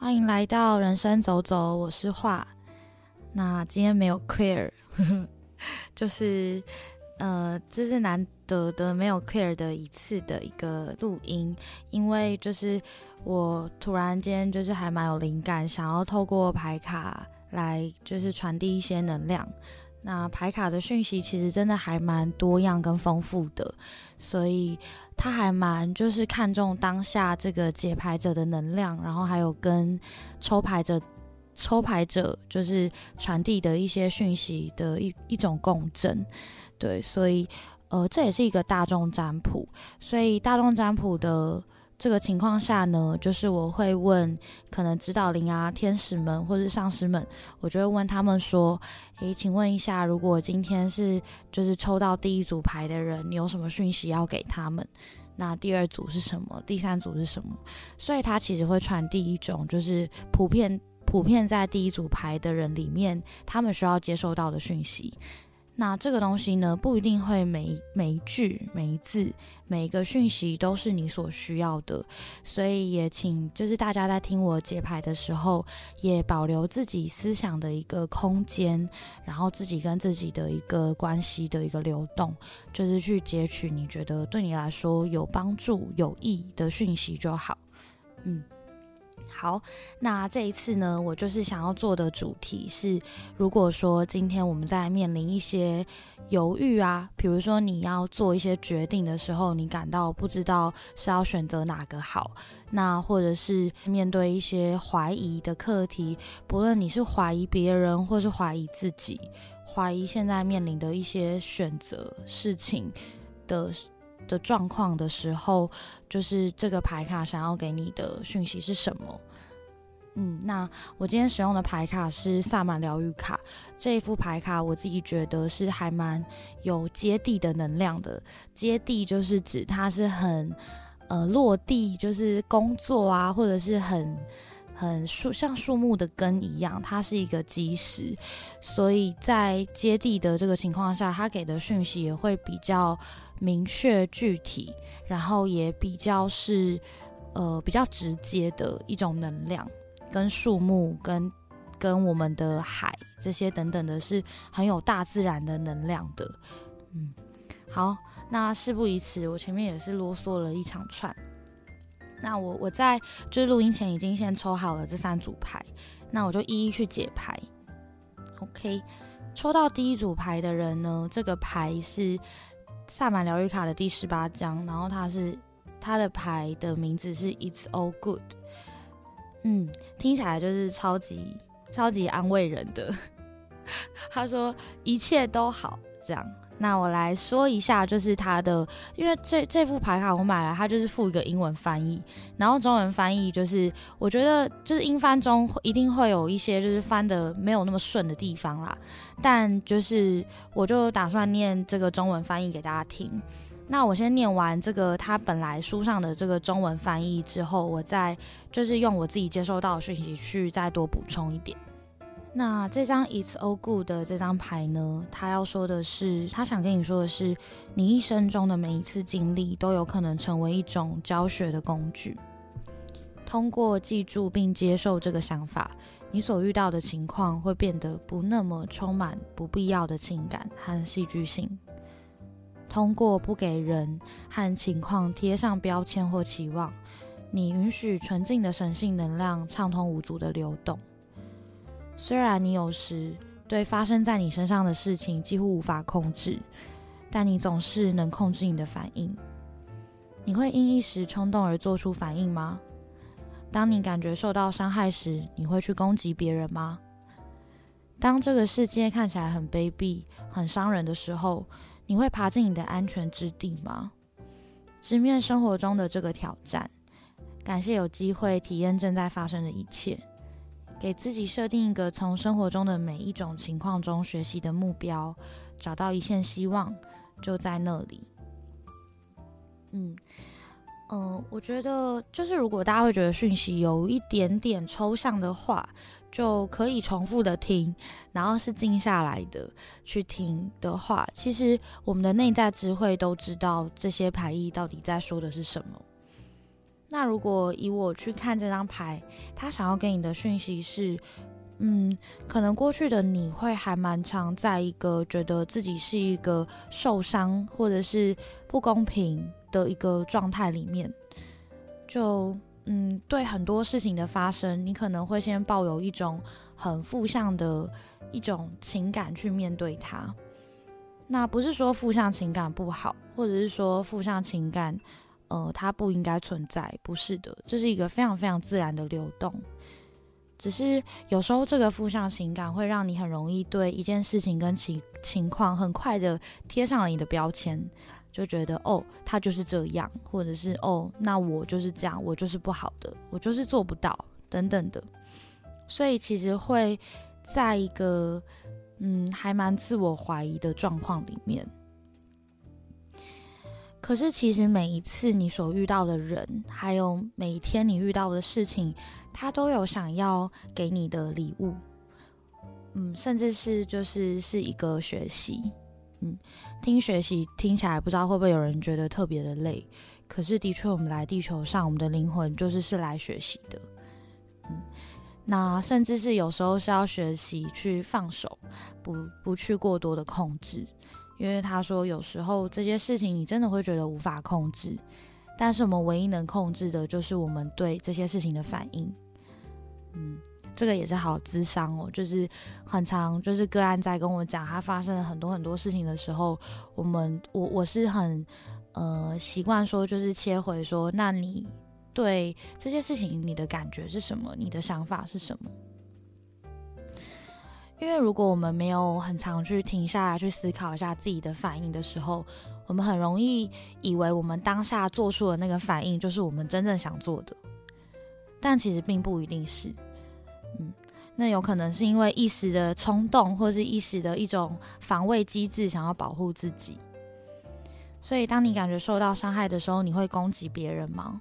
欢迎来到人生走走，我是画。那今天没有 clear，就是呃，这是难得的没有 clear 的一次的一个录音，因为就是我突然间就是还蛮有灵感，想要透过牌卡来就是传递一些能量。那牌卡的讯息其实真的还蛮多样跟丰富的，所以他还蛮就是看重当下这个解牌者的能量，然后还有跟抽牌者抽牌者就是传递的一些讯息的一一种共振，对，所以呃这也是一个大众占卜，所以大众占卜的。这个情况下呢，就是我会问可能指导灵啊、天使们或者上师们，我就会问他们说：“诶，请问一下，如果今天是就是抽到第一组牌的人，你有什么讯息要给他们？那第二组是什么？第三组是什么？所以他其实会传递一种就是普遍普遍在第一组牌的人里面，他们需要接受到的讯息。”那这个东西呢，不一定会每每一句、每一字、每一个讯息都是你所需要的，所以也请就是大家在听我解牌的时候，也保留自己思想的一个空间，然后自己跟自己的一个关系的一个流动，就是去截取你觉得对你来说有帮助、有益的讯息就好，嗯。好，那这一次呢，我就是想要做的主题是，如果说今天我们在面临一些犹豫啊，比如说你要做一些决定的时候，你感到不知道是要选择哪个好，那或者是面对一些怀疑的课题，不论你是怀疑别人或是怀疑自己，怀疑现在面临的一些选择事情的。的状况的时候，就是这个牌卡想要给你的讯息是什么？嗯，那我今天使用的牌卡是萨满疗愈卡，这一副牌卡我自己觉得是还蛮有接地的能量的。接地就是指它是很呃落地，就是工作啊，或者是很很树像树木的根一样，它是一个基石，所以在接地的这个情况下，它给的讯息也会比较。明确具体，然后也比较是，呃，比较直接的一种能量，跟树木、跟跟我们的海这些等等的，是很有大自然的能量的。嗯，好，那事不宜迟，我前面也是啰嗦了一长串。那我我在就是录音前已经先抽好了这三组牌，那我就一一去解牌。OK，抽到第一组牌的人呢，这个牌是。萨满疗愈卡的第十八张，然后它是它的牌的名字是 It's All Good，嗯，听起来就是超级超级安慰人的。他说一切都好，这样。那我来说一下，就是它的，因为这这副牌卡我买了，它就是附一个英文翻译，然后中文翻译就是，我觉得就是英翻中一定会有一些就是翻的没有那么顺的地方啦，但就是我就打算念这个中文翻译给大家听。那我先念完这个它本来书上的这个中文翻译之后，我再就是用我自己接收到的讯息去再多补充一点。那这张 It's All Good 的这张牌呢？他要说的是，他想跟你说的是，你一生中的每一次经历都有可能成为一种教学的工具。通过记住并接受这个想法，你所遇到的情况会变得不那么充满不必要的情感和戏剧性。通过不给人和情况贴上标签或期望，你允许纯净的神性能量畅通无阻的流动。虽然你有时对发生在你身上的事情几乎无法控制，但你总是能控制你的反应。你会因一时冲动而做出反应吗？当你感觉受到伤害时，你会去攻击别人吗？当这个世界看起来很卑鄙、很伤人的时候，你会爬进你的安全之地吗？直面生活中的这个挑战，感谢有机会体验正在发生的一切。给自己设定一个从生活中的每一种情况中学习的目标，找到一线希望，就在那里。嗯，呃，我觉得就是如果大家会觉得讯息有一点点抽象的话，就可以重复的听，然后是静下来的去听的话，其实我们的内在智慧都知道这些牌意到底在说的是什么。那如果以我去看这张牌，他想要给你的讯息是，嗯，可能过去的你会还蛮常在一个觉得自己是一个受伤或者是不公平的一个状态里面，就嗯，对很多事情的发生，你可能会先抱有一种很负向的一种情感去面对它。那不是说负向情感不好，或者是说负向情感。呃，它不应该存在，不是的，这是一个非常非常自然的流动。只是有时候这个负向情感会让你很容易对一件事情跟情情况很快的贴上了你的标签，就觉得哦，他就是这样，或者是哦，那我就是这样，我就是不好的，我就是做不到等等的。所以其实会在一个嗯还蛮自我怀疑的状况里面。可是，其实每一次你所遇到的人，还有每一天你遇到的事情，他都有想要给你的礼物，嗯，甚至是就是是一个学习，嗯，听学习听起来不知道会不会有人觉得特别的累，可是的确，我们来地球上，我们的灵魂就是是来学习的，嗯，那甚至是有时候是要学习去放手，不不去过多的控制。因为他说，有时候这些事情你真的会觉得无法控制，但是我们唯一能控制的就是我们对这些事情的反应。嗯，这个也是好智商哦，就是很长，就是个案在跟我讲他发生了很多很多事情的时候，我们我我是很呃习惯说，就是切回说，那你对这些事情你的感觉是什么？你的想法是什么？因为如果我们没有很常去停下来去思考一下自己的反应的时候，我们很容易以为我们当下做出的那个反应就是我们真正想做的，但其实并不一定是。嗯，那有可能是因为一时的冲动，或是一时的一种防卫机制，想要保护自己。所以，当你感觉受到伤害的时候，你会攻击别人吗？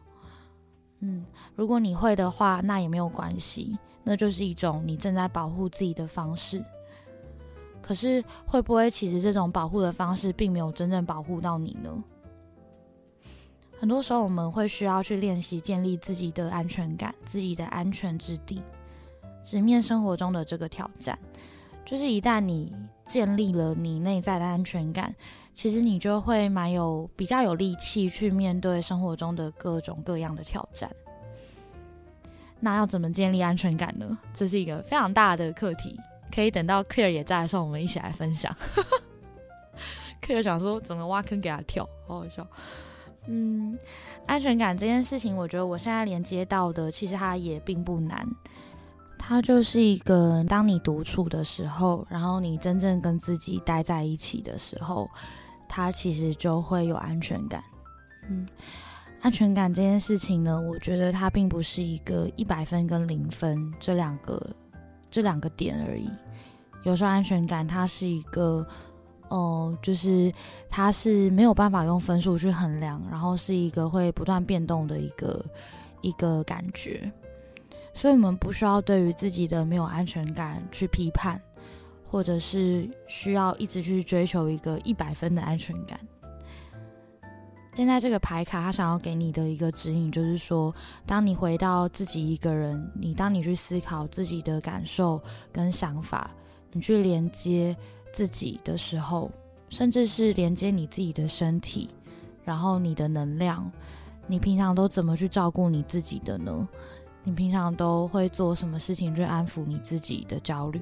嗯，如果你会的话，那也没有关系。那就是一种你正在保护自己的方式，可是会不会其实这种保护的方式并没有真正保护到你呢？很多时候我们会需要去练习建立自己的安全感、自己的安全之地，直面生活中的这个挑战。就是一旦你建立了你内在的安全感，其实你就会蛮有比较有力气去面对生活中的各种各样的挑战。那要怎么建立安全感呢？这是一个非常大的课题，可以等到 Clear 也在的时候，我们一起来分享。Clear 想说怎么挖坑给他跳，好好笑。嗯，安全感这件事情，我觉得我现在连接到的，其实它也并不难。它就是一个，当你独处的时候，然后你真正跟自己待在一起的时候，它其实就会有安全感。嗯。安全感这件事情呢，我觉得它并不是一个一百分跟零分这两个这两个点而已。有时候安全感它是一个，哦，就是它是没有办法用分数去衡量，然后是一个会不断变动的一个一个感觉。所以，我们不需要对于自己的没有安全感去批判，或者是需要一直去追求一个一百分的安全感。现在这个牌卡，他想要给你的一个指引，就是说，当你回到自己一个人，你当你去思考自己的感受跟想法，你去连接自己的时候，甚至是连接你自己的身体，然后你的能量，你平常都怎么去照顾你自己的呢？你平常都会做什么事情去安抚你自己的焦虑？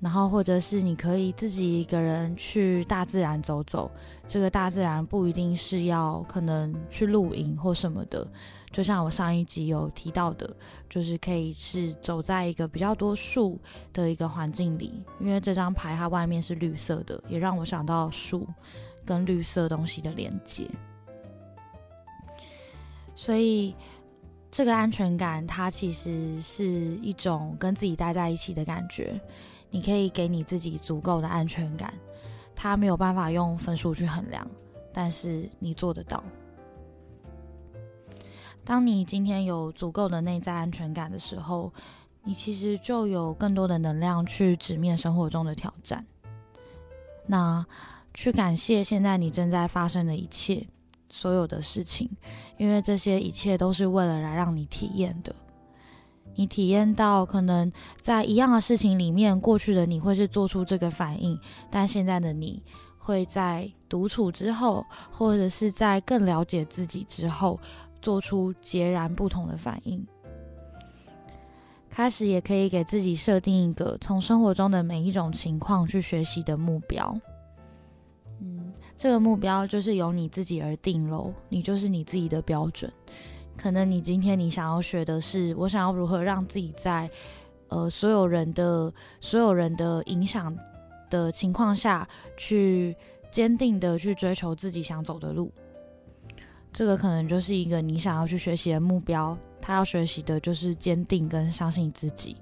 然后，或者是你可以自己一个人去大自然走走。这个大自然不一定是要可能去露营或什么的，就像我上一集有提到的，就是可以是走在一个比较多树的一个环境里。因为这张牌它外面是绿色的，也让我想到树跟绿色东西的连接。所以，这个安全感它其实是一种跟自己待在一起的感觉。你可以给你自己足够的安全感，他没有办法用分数去衡量，但是你做得到。当你今天有足够的内在安全感的时候，你其实就有更多的能量去直面生活中的挑战。那去感谢现在你正在发生的一切，所有的事情，因为这些一切都是为了来让你体验的。你体验到可能在一样的事情里面，过去的你会是做出这个反应，但现在的你会在独处之后，或者是在更了解自己之后，做出截然不同的反应。开始也可以给自己设定一个从生活中的每一种情况去学习的目标。嗯，这个目标就是由你自己而定喽，你就是你自己的标准。可能你今天你想要学的是，我想要如何让自己在呃所有人的所有人的影响的情况下去坚定的去追求自己想走的路。这个可能就是一个你想要去学习的目标。他要学习的就是坚定跟相信自己。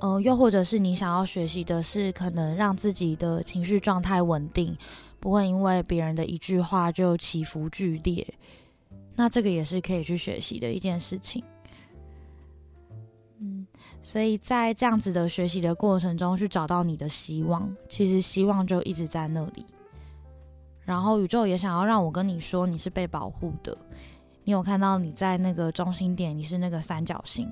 呃，又或者是你想要学习的是，可能让自己的情绪状态稳定，不会因为别人的一句话就起伏剧烈。那这个也是可以去学习的一件事情。嗯，所以在这样子的学习的过程中，去找到你的希望，其实希望就一直在那里。然后宇宙也想要让我跟你说，你是被保护的。你有看到你在那个中心点，你是那个三角形，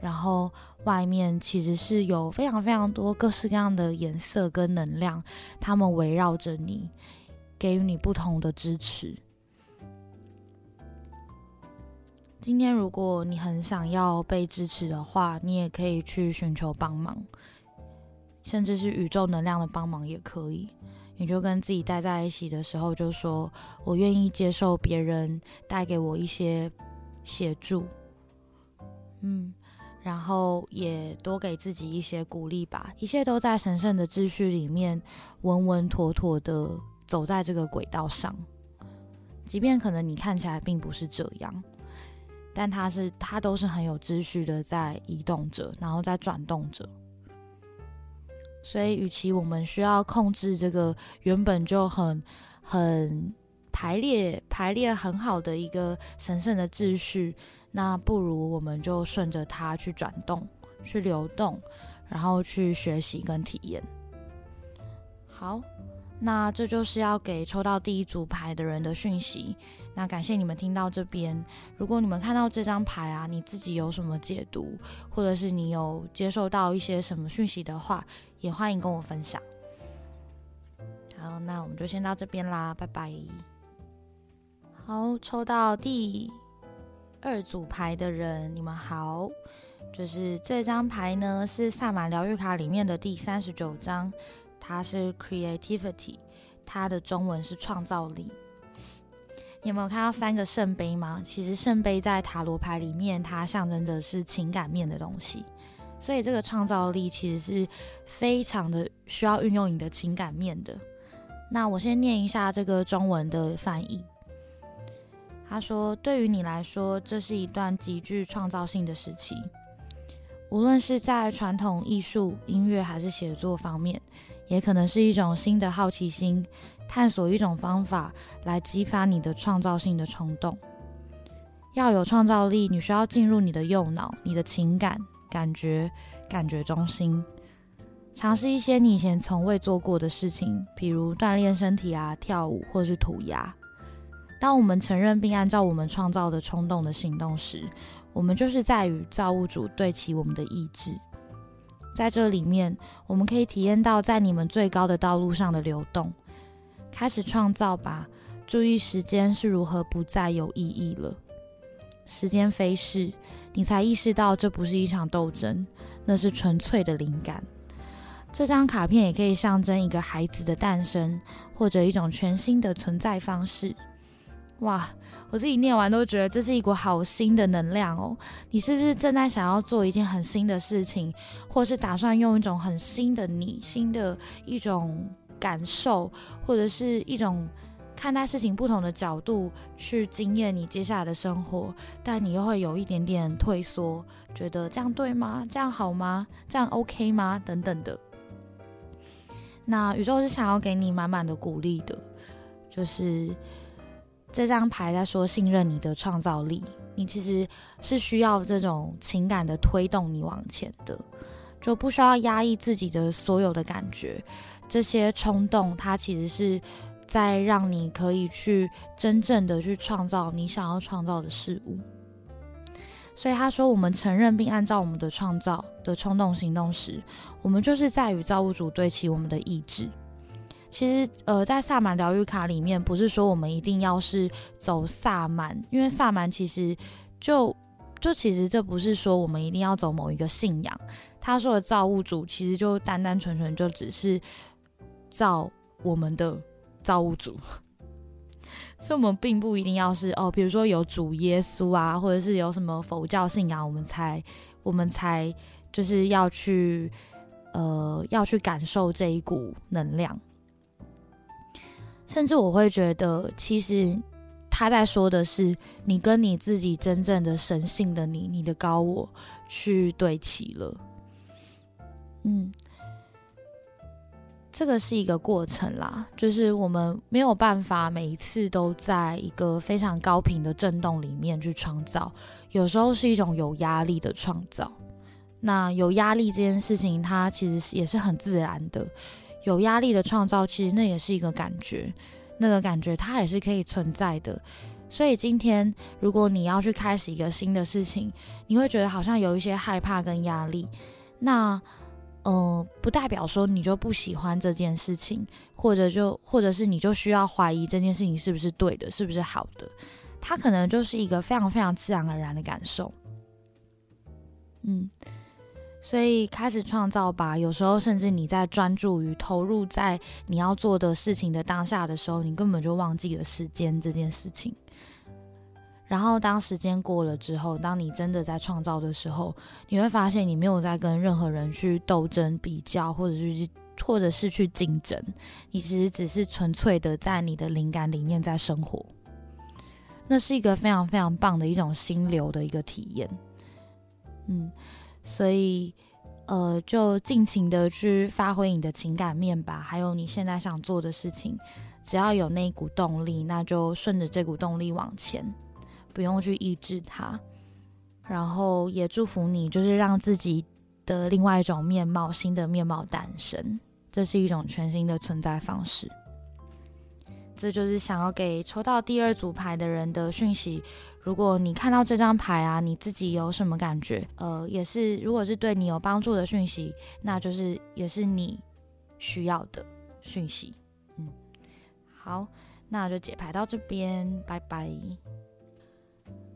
然后外面其实是有非常非常多各式各样的颜色跟能量，它们围绕着你，给予你不同的支持。今天如果你很想要被支持的话，你也可以去寻求帮忙，甚至是宇宙能量的帮忙也可以。你就跟自己待在一起的时候，就说我愿意接受别人带给我一些协助，嗯，然后也多给自己一些鼓励吧。一切都在神圣的秩序里面，稳稳妥妥的走在这个轨道上，即便可能你看起来并不是这样。但它是，它都是很有秩序的在移动着，然后在转动着。所以，与其我们需要控制这个原本就很、很排列、排列很好的一个神圣的秩序，那不如我们就顺着它去转动、去流动，然后去学习跟体验。好。那这就是要给抽到第一组牌的人的讯息。那感谢你们听到这边。如果你们看到这张牌啊，你自己有什么解读，或者是你有接受到一些什么讯息的话，也欢迎跟我分享。好，那我们就先到这边啦，拜拜。好，抽到第二组牌的人，你们好。就是这张牌呢，是萨满疗愈卡里面的第三十九张。它是 creativity，它的中文是创造力。你有没有看到三个圣杯吗？其实圣杯在塔罗牌里面，它象征的是情感面的东西，所以这个创造力其实是非常的需要运用你的情感面的。那我先念一下这个中文的翻译。他说：“对于你来说，这是一段极具创造性的时期，无论是在传统艺术、音乐还是写作方面。”也可能是一种新的好奇心，探索一种方法来激发你的创造性的冲动。要有创造力，你需要进入你的右脑，你的情感、感觉、感觉中心，尝试一些你以前从未做过的事情，比如锻炼身体啊、跳舞或是涂鸦。当我们承认并按照我们创造的冲动的行动时，我们就是在与造物主对齐我们的意志。在这里面，我们可以体验到在你们最高的道路上的流动。开始创造吧，注意时间是如何不再有意义了。时间飞逝，你才意识到这不是一场斗争，那是纯粹的灵感。这张卡片也可以象征一个孩子的诞生，或者一种全新的存在方式。哇！我自己念完都觉得这是一股好新的能量哦。你是不是正在想要做一件很新的事情，或是打算用一种很新的你、新的一种感受，或者是一种看待事情不同的角度去经验你接下来的生活？但你又会有一点点退缩，觉得这样对吗？这样好吗？这样 OK 吗？等等的。那宇宙是想要给你满满的鼓励的，就是。这张牌在说信任你的创造力，你其实是需要这种情感的推动你往前的，就不需要压抑自己的所有的感觉，这些冲动它其实是在让你可以去真正的去创造你想要创造的事物。所以他说，我们承认并按照我们的创造的冲动行动时，我们就是在与造物主对齐我们的意志。其实，呃，在萨满疗愈卡里面，不是说我们一定要是走萨满，因为萨满其实就就其实这不是说我们一定要走某一个信仰。他说的造物主，其实就单单纯纯就只是造我们的造物主。所以，我们并不一定要是哦，比如说有主耶稣啊，或者是有什么佛教信仰，我们才我们才就是要去呃要去感受这一股能量。甚至我会觉得，其实他在说的是你跟你自己真正的神性的你，你的高我去对齐了。嗯。这个是一个过程啦，就是我们没有办法每一次都在一个非常高频的震动里面去创造，有时候是一种有压力的创造。那有压力这件事情，它其实也是很自然的。有压力的创造，其实那也是一个感觉，那个感觉它也是可以存在的。所以今天，如果你要去开始一个新的事情，你会觉得好像有一些害怕跟压力，那。呃，不代表说你就不喜欢这件事情，或者就或者是你就需要怀疑这件事情是不是对的，是不是好的，它可能就是一个非常非常自然而然的感受。嗯，所以开始创造吧。有时候甚至你在专注于投入在你要做的事情的当下的时候，你根本就忘记了时间这件事情。然后，当时间过了之后，当你真的在创造的时候，你会发现你没有在跟任何人去斗争、比较，或者是或者是去竞争。你其实只是纯粹的在你的灵感里面在生活。那是一个非常非常棒的一种心流的一个体验。嗯，所以呃，就尽情的去发挥你的情感面吧，还有你现在想做的事情，只要有那股动力，那就顺着这股动力往前。不用去抑制它，然后也祝福你，就是让自己的另外一种面貌、新的面貌诞生。这是一种全新的存在方式。这就是想要给抽到第二组牌的人的讯息。如果你看到这张牌啊，你自己有什么感觉？呃，也是，如果是对你有帮助的讯息，那就是也是你需要的讯息。嗯，好，那就解牌到这边，拜拜。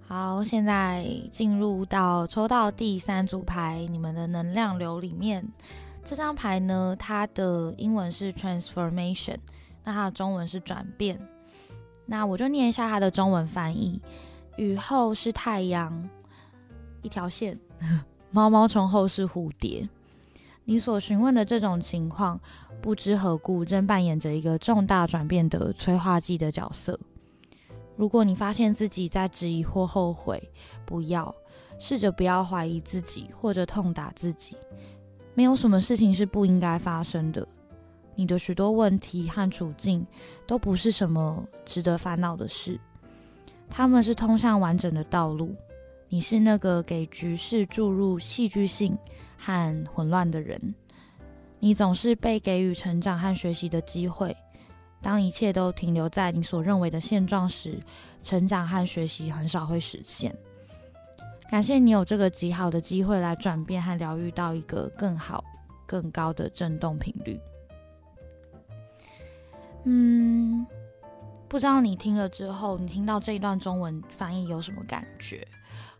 好，现在进入到抽到第三组牌，你们的能量流里面，这张牌呢，它的英文是 transformation，那它的中文是转变。那我就念一下它的中文翻译：雨后是太阳，一条线；毛毛虫后是蝴蝶。你所询问的这种情况，不知何故正扮演着一个重大转变的催化剂的角色。如果你发现自己在质疑或后悔，不要试着不要怀疑自己或者痛打自己。没有什么事情是不应该发生的。你的许多问题和处境都不是什么值得烦恼的事，他们是通向完整的道路。你是那个给局势注入戏剧性和混乱的人。你总是被给予成长和学习的机会。当一切都停留在你所认为的现状时，成长和学习很少会实现。感谢你有这个极好的机会来转变和疗愈到一个更好、更高的振动频率。嗯，不知道你听了之后，你听到这一段中文翻译有什么感觉？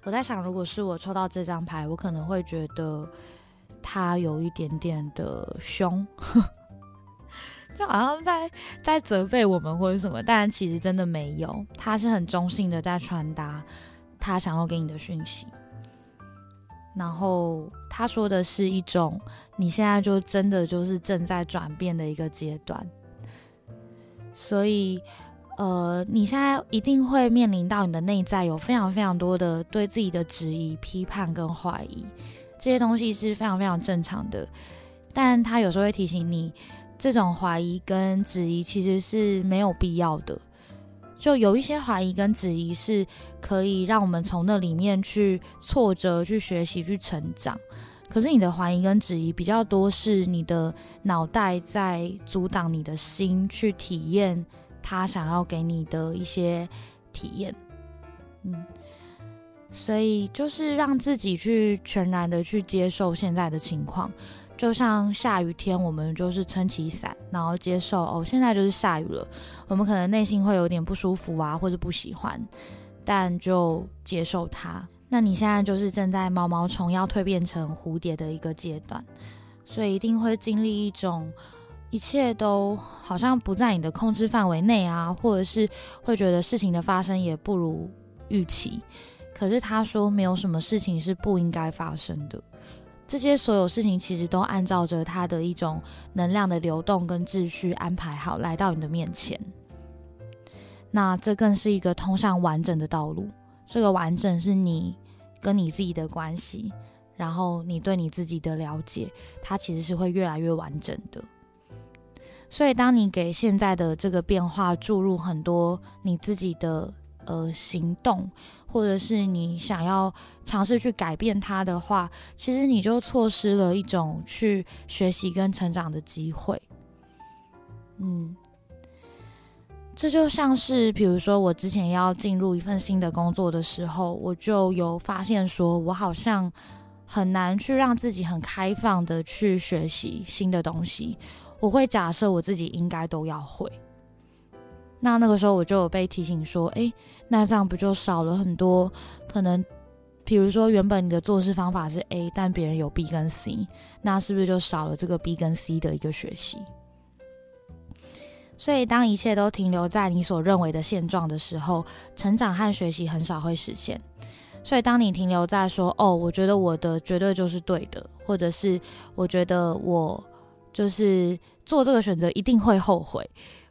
我在想，如果是我抽到这张牌，我可能会觉得他有一点点的凶。就好像在在责备我们或者什么，但其实真的没有，他是很中性的在传达他想要给你的讯息。然后他说的是一种你现在就真的就是正在转变的一个阶段，所以呃，你现在一定会面临到你的内在有非常非常多的对自己的质疑、批判跟怀疑，这些东西是非常非常正常的，但他有时候会提醒你。这种怀疑跟质疑其实是没有必要的，就有一些怀疑跟质疑是可以让我们从那里面去挫折、去学习、去成长。可是你的怀疑跟质疑比较多，是你的脑袋在阻挡你的心去体验他想要给你的一些体验。嗯，所以就是让自己去全然的去接受现在的情况，就像下雨天，我们就是撑起伞，然后接受哦，现在就是下雨了，我们可能内心会有点不舒服啊，或者不喜欢，但就接受它。那你现在就是正在毛毛虫要蜕变成蝴蝶的一个阶段，所以一定会经历一种一切都好像不在你的控制范围内啊，或者是会觉得事情的发生也不如预期。可是他说没有什么事情是不应该发生的，这些所有事情其实都按照着他的一种能量的流动跟秩序安排好来到你的面前。那这更是一个通向完整的道路。这个完整是你跟你自己的关系，然后你对你自己的了解，它其实是会越来越完整的。所以，当你给现在的这个变化注入很多你自己的呃行动，或者是你想要尝试去改变它的话，其实你就错失了一种去学习跟成长的机会。嗯。这就像是，比如说我之前要进入一份新的工作的时候，我就有发现说，我好像很难去让自己很开放的去学习新的东西。我会假设我自己应该都要会。那那个时候我就有被提醒说，诶，那这样不就少了很多可能？比如说原本你的做事方法是 A，但别人有 B 跟 C，那是不是就少了这个 B 跟 C 的一个学习？所以，当一切都停留在你所认为的现状的时候，成长和学习很少会实现。所以，当你停留在说“哦，我觉得我的绝对就是对的”，或者是“我觉得我就是做这个选择一定会后悔”，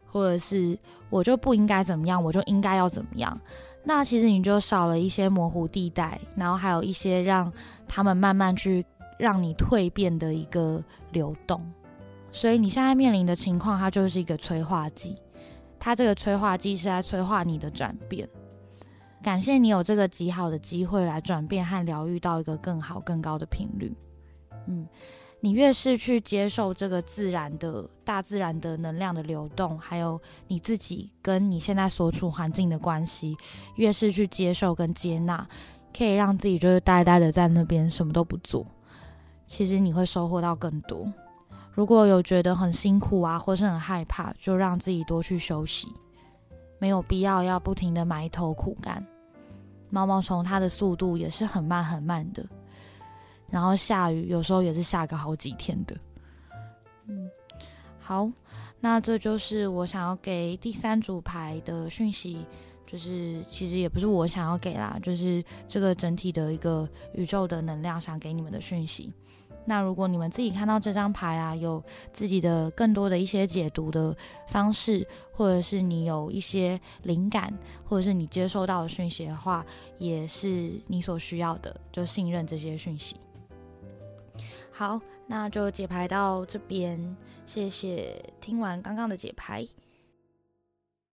或者是“我就不应该怎么样，我就应该要怎么样”，那其实你就少了一些模糊地带，然后还有一些让他们慢慢去让你蜕变的一个流动。所以你现在面临的情况，它就是一个催化剂，它这个催化剂是在催化你的转变。感谢你有这个极好的机会来转变和疗愈到一个更好、更高的频率。嗯，你越是去接受这个自然的大自然的能量的流动，还有你自己跟你现在所处环境的关系，越是去接受跟接纳，可以让自己就是呆呆的在那边什么都不做，其实你会收获到更多。如果有觉得很辛苦啊，或是很害怕，就让自己多去休息，没有必要要不停的埋头苦干。毛毛虫它的速度也是很慢很慢的，然后下雨有时候也是下个好几天的。嗯，好，那这就是我想要给第三组牌的讯息，就是其实也不是我想要给啦，就是这个整体的一个宇宙的能量想给你们的讯息。那如果你们自己看到这张牌啊，有自己的更多的一些解读的方式，或者是你有一些灵感，或者是你接收到的讯息的话，也是你所需要的，就信任这些讯息。好，那就解牌到这边，谢谢听完刚刚的解牌。